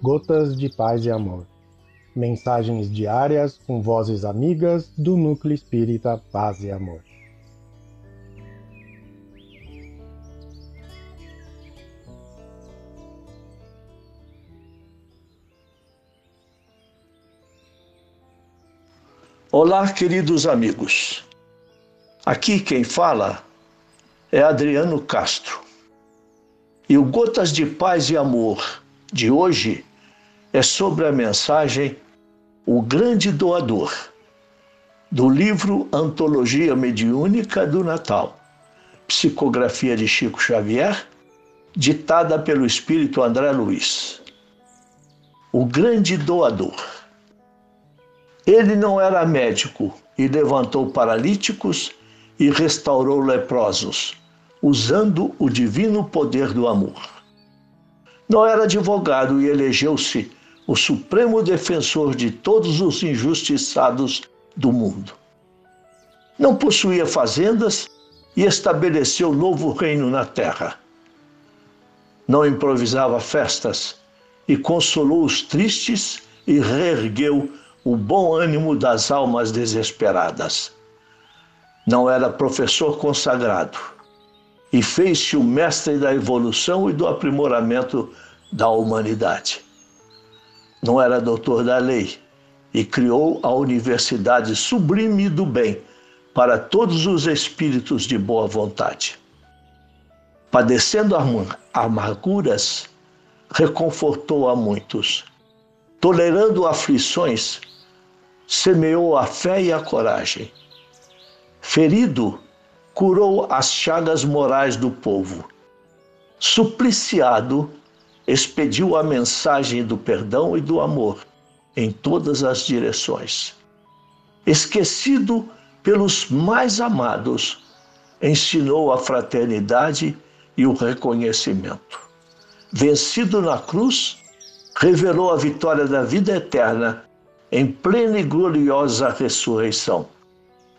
Gotas de Paz e Amor. Mensagens diárias com vozes amigas do Núcleo Espírita Paz e Amor. Olá, queridos amigos. Aqui quem fala é Adriano Castro. E o Gotas de Paz e Amor de hoje é sobre a mensagem O Grande Doador, do livro Antologia Mediúnica do Natal, psicografia de Chico Xavier, ditada pelo espírito André Luiz. O Grande Doador. Ele não era médico e levantou paralíticos e restaurou leprosos, usando o divino poder do amor. Não era advogado e elegeu-se o supremo defensor de todos os injustiçados do mundo. Não possuía fazendas e estabeleceu novo reino na terra. Não improvisava festas e consolou os tristes e reergueu o bom ânimo das almas desesperadas. Não era professor consagrado e fez-se o mestre da evolução e do aprimoramento da humanidade. Não era doutor da lei e criou a Universidade Sublime do Bem para todos os espíritos de boa vontade. Padecendo amarguras, reconfortou a muitos. Tolerando aflições, semeou a fé e a coragem. Ferido, curou as chagas morais do povo. Supliciado, expediu a mensagem do perdão e do amor em todas as direções. Esquecido pelos mais amados, ensinou a fraternidade e o reconhecimento. Vencido na cruz, revelou a vitória da vida eterna em plena e gloriosa ressurreição,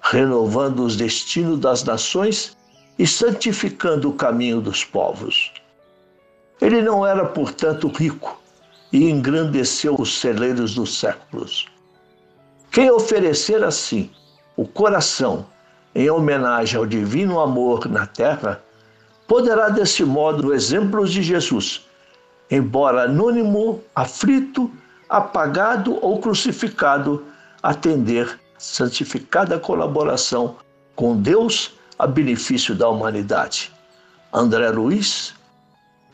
renovando os destinos das nações e santificando o caminho dos povos. Ele não era, portanto, rico e engrandeceu os celeiros dos séculos. Quem oferecer assim o coração em homenagem ao divino amor na terra, poderá desse modo, no exemplo de Jesus, embora anônimo, aflito, apagado ou crucificado, atender santificada colaboração com Deus a benefício da humanidade. André Luiz,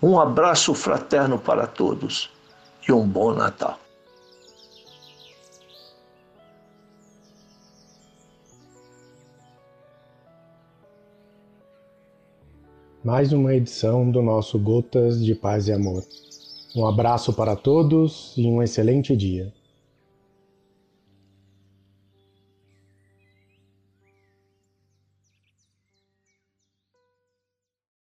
um abraço fraterno para todos e um bom Natal. Mais uma edição do nosso Gotas de Paz e Amor. Um abraço para todos e um excelente dia.